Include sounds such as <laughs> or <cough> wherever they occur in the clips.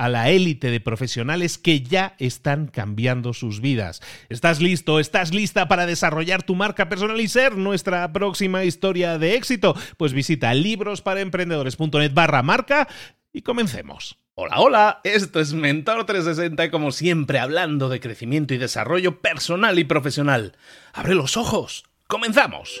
a la élite de profesionales que ya están cambiando sus vidas. ¿Estás listo? ¿Estás lista para desarrollar tu marca personal y ser nuestra próxima historia de éxito? Pues visita librosparaemprendedores.net barra marca y comencemos. Hola, hola, esto es Mentor 360 y como siempre hablando de crecimiento y desarrollo personal y profesional. Abre los ojos, comenzamos.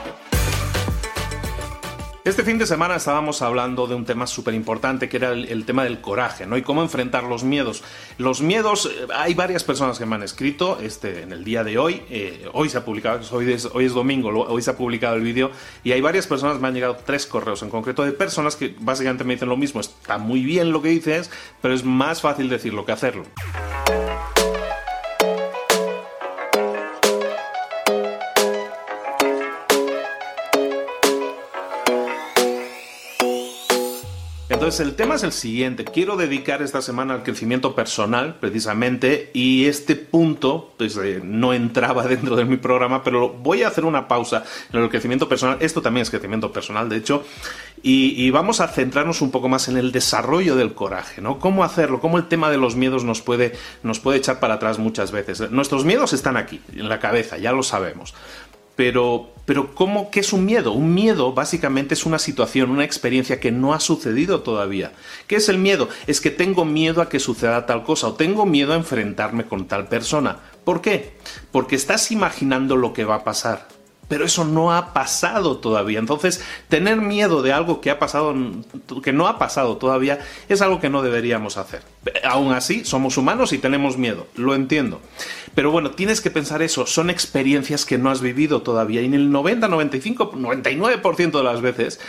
Este fin de semana estábamos hablando de un tema súper importante que era el, tema del coraje, ¿no? Y cómo enfrentar los miedos. Los miedos, eh, hay varias personas que me han escrito este, en el día de hoy. Eh, hoy se ha publicado, hoy es, hoy es domingo, hoy se ha publicado el vídeo. Y hay varias personas, me han llegado tres correos en concreto de personas que básicamente me dicen lo mismo. Está muy bien lo que dices, pero es más fácil decirlo que hacerlo. Entonces el tema es el siguiente. Quiero dedicar esta semana al crecimiento personal, precisamente, y este punto pues, eh, no entraba <laughs> dentro de mi programa, pero voy a hacer una pausa en el crecimiento personal. Esto también es crecimiento personal, de hecho, y, vamos a centrarnos un poco más en el desarrollo del coraje, ¿no? Cómo hacerlo, cómo el tema de los miedos nos puede, nos puede echar para atrás muchas veces. Nuestros miedos están aquí, en la cabeza, ya lo sabemos. Pero, pero ¿cómo, ¿qué es un miedo? Un miedo básicamente es una situación, una experiencia que no ha sucedido todavía. ¿Qué es el miedo? Es que tengo miedo a que suceda tal cosa o tengo miedo a enfrentarme con tal persona. ¿Por qué? Porque estás imaginando lo que va a pasar pero eso no ha pasado todavía. Entonces, tener miedo de algo que ha pasado, que no ha pasado todavía, es algo que no deberíamos hacer. Aún así, somos humanos y tenemos miedo, lo entiendo. Pero bueno, tienes que pensar eso, son experiencias que no has vivido todavía y en el 90, 95, 99% de las veces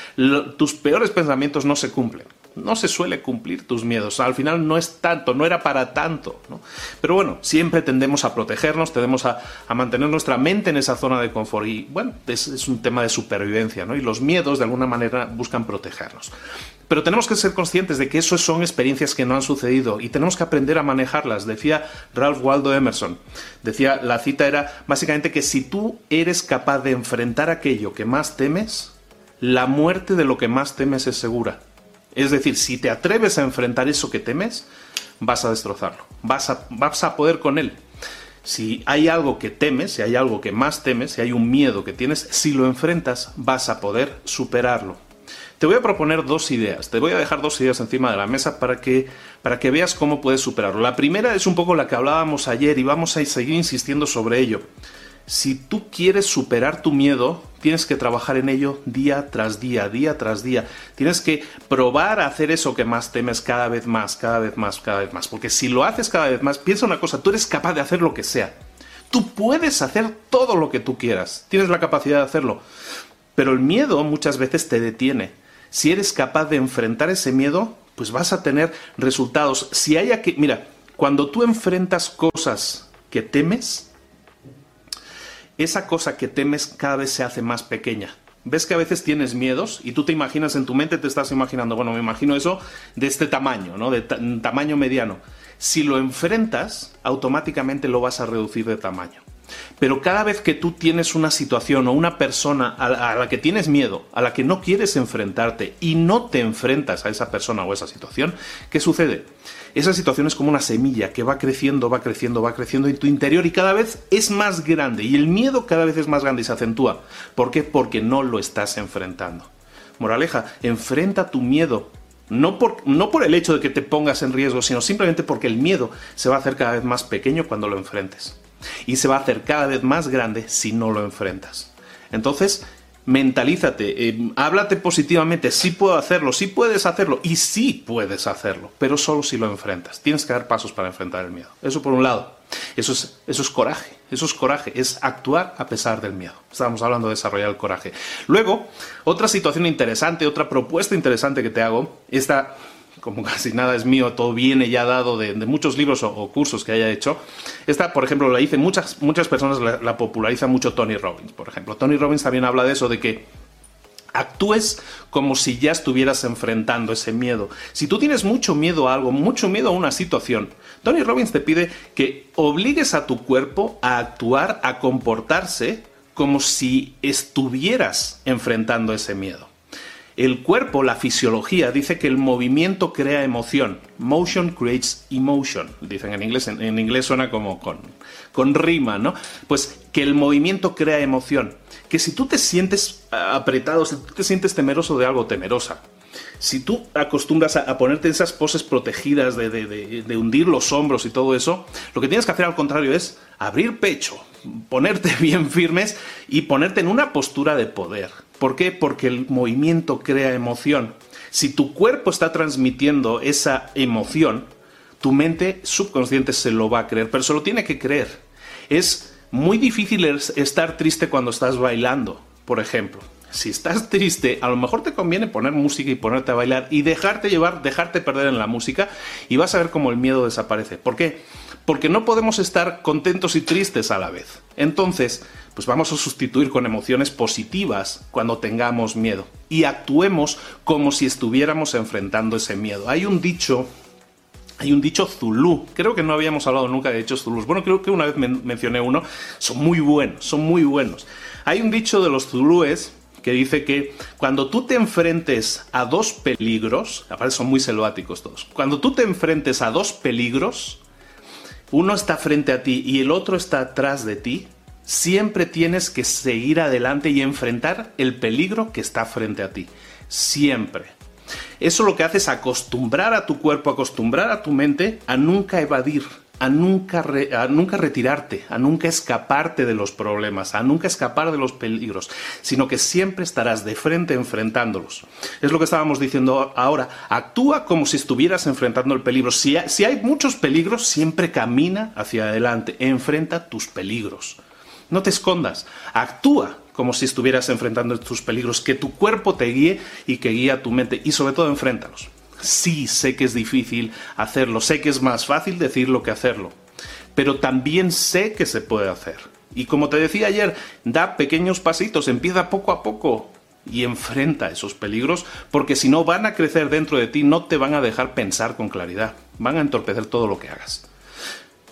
tus peores pensamientos no se cumplen no se suele cumplir tus miedos. Al final no es tanto, no era para tanto. Pero bueno, siempre tendemos a protegernos, tendemos a, mantener nuestra mente en esa zona de confort. Y bueno, es, un tema de supervivencia, ¿no? Y los miedos de alguna manera buscan protegernos. Pero tenemos que ser conscientes de que eso son experiencias que no han sucedido y tenemos que aprender a manejarlas. Decía Ralph Waldo Emerson. Decía, la cita era básicamente que si tú eres capaz de enfrentar aquello que más temes, la muerte de lo que más temes es segura. Es decir, si te atreves a enfrentar eso que temes, vas a destrozarlo, vas a, vas a poder con él. Si hay algo que temes, si hay algo que más temes, si hay un miedo que tienes, si lo enfrentas, vas a poder superarlo. Te voy a proponer dos ideas, te voy a dejar dos ideas encima de la mesa para que, para que veas cómo puedes superarlo. La primera es un poco la que hablábamos ayer y vamos a seguir insistiendo sobre ello. Si tú quieres superar tu miedo, tienes que trabajar en ello día tras día, día tras día. Tienes que probar a hacer eso que más temes cada vez más, cada vez más, cada vez más. Porque si lo haces cada vez más, piensa una cosa, tú eres capaz de hacer lo que sea. Tú puedes hacer todo lo que tú quieras. Tienes la capacidad de hacerlo. Pero el miedo muchas veces te detiene. Si eres capaz de enfrentar ese miedo, pues vas a tener resultados. Si hay que, mira, cuando tú enfrentas cosas que temes, esa cosa que temes cada vez se hace más pequeña. Ves que a veces tienes miedos y tú te imaginas en tu mente, te estás imaginando, bueno, me imagino eso de este tamaño, ¿no? De tamaño mediano. Si lo enfrentas, automáticamente lo vas a reducir de tamaño. Pero cada vez que tú tienes una situación o una persona a la, que tienes miedo, a la que no quieres enfrentarte y no te enfrentas a esa persona o esa situación, ¿qué sucede? Esa situación es como una semilla que va creciendo, va creciendo, va creciendo en tu interior y cada vez es más grande y el miedo cada vez es más grande y se acentúa. ¿Por qué? Porque no lo estás enfrentando. Moraleja, enfrenta tu miedo. No por, no por el hecho de que te pongas en riesgo, sino simplemente porque el miedo se va a hacer cada vez más pequeño cuando lo enfrentes. Y se va a hacer cada vez más grande si no lo enfrentas. Entonces, mentalízate, eh, háblate positivamente, sí puedo hacerlo, sí puedes hacerlo y sí puedes hacerlo, pero solo si lo enfrentas. Tienes que dar pasos para enfrentar el miedo. Eso por un lado. Eso es, eso es coraje, eso es coraje, es actuar a pesar del miedo. Estábamos hablando de desarrollar el coraje. Luego, otra situación interesante, otra propuesta interesante que te hago, esta como casi nada es mío, todo viene ya dado de, muchos libros o, cursos que haya hecho. Esta, por ejemplo, la hice, muchas, muchas personas la, la populariza mucho Tony Robbins, por ejemplo. Tony Robbins también habla de eso, de que actúes como si ya estuvieras enfrentando ese miedo. Si tú tienes mucho miedo a algo, mucho miedo a una situación, Tony Robbins te pide que obligues a tu cuerpo a actuar, a comportarse como si estuvieras enfrentando ese miedo. El cuerpo, la fisiología, dice que el movimiento crea emoción. Motion creates emotion, dicen en inglés. En, inglés suena como con, con rima, ¿no? Pues que el movimiento crea emoción. Que si tú te sientes apretado, si tú te sientes temeroso de algo, temerosa, si tú acostumbras a, ponerte esas poses protegidas de, de, hundir los hombros y todo eso, lo que tienes que hacer al contrario es abrir pecho, ponerte <laughs> bien firmes y ponerte en una postura de poder. ¿Por qué? Porque el movimiento crea emoción. Si tu cuerpo está transmitiendo esa emoción, tu mente subconsciente se lo va a creer, pero se lo tiene que creer. Es muy difícil estar triste cuando estás bailando, por ejemplo. Si estás triste, a lo mejor te conviene poner música y ponerte a bailar y dejarte llevar, dejarte perder en la música y vas a ver cómo el miedo desaparece. ¿Por qué? Porque no podemos estar contentos y tristes a la vez. Entonces, pues vamos a sustituir con emociones positivas cuando tengamos miedo y actuemos como si estuviéramos enfrentando ese miedo. Hay un dicho hay un dicho Zulu. Creo que no habíamos hablado nunca de dichos Zulus. Bueno, creo que una vez mencioné uno. Son muy buenos, son muy buenos. Hay un dicho de los Zulúes que dice que cuando tú te enfrentes a dos peligros, aparte son muy selváticos todos, cuando tú te enfrentes a dos peligros, uno está frente a ti y el otro está atrás de ti, Siempre tienes que seguir adelante y enfrentar el peligro que está frente a ti. Siempre. Eso lo que hace es acostumbrar a tu cuerpo, acostumbrar a tu mente a nunca evadir, a nunca, a nunca retirarte, a nunca escaparte de los problemas, a nunca escapar de los peligros, sino que siempre estarás de frente enfrentándolos. Es lo que estábamos diciendo ahora. Actúa como si estuvieras enfrentando el peligro. Si, si hay muchos peligros, siempre camina hacia adelante, enfrenta tus peligros. No te escondas, actúa como si estuvieras enfrentando tus peligros, que tu cuerpo te guíe y que guíe tu mente y sobre todo enfréntalos. Sí, sé que es difícil hacerlo, sé que es más fácil decirlo que hacerlo, pero también sé que se puede hacer. Y como te decía ayer, da pequeños pasitos, empieza poco a poco y enfrenta esos peligros, porque si no van a crecer dentro de ti, no te van a dejar pensar con claridad, van a entorpecer todo lo que hagas.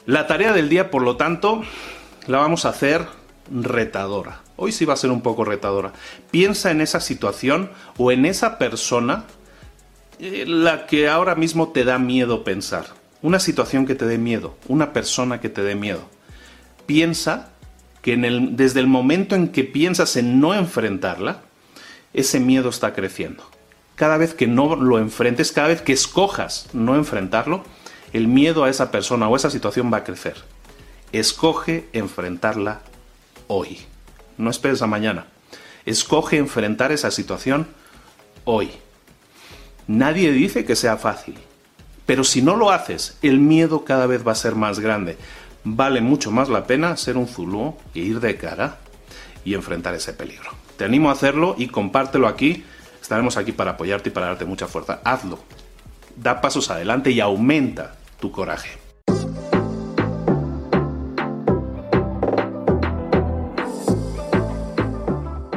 La tarea del día, por lo tanto, la vamos a hacer retadora. Hoy sí va a ser un poco retadora. Piensa en esa situación o en esa persona eh, la que ahora mismo te da miedo pensar. Una situación que te dé miedo, una persona que te dé miedo. Piensa que desde el momento en que piensas en no enfrentarla, ese miedo está creciendo. Cada vez que no lo enfrentes, cada vez que escojas no enfrentarlo, el miedo a esa persona o esa situación va a crecer. Escoge enfrentarla hoy. No esperes a mañana. Escoge enfrentar esa situación hoy. Nadie dice que sea fácil, pero si no lo haces, el miedo cada vez va a ser más grande. Vale mucho más la pena ser un zulú e ir de cara y enfrentar ese peligro. Te animo a hacerlo y compártelo aquí. Estaremos aquí para apoyarte y para darte mucha fuerza. Hazlo. Da pasos adelante y aumenta tu coraje.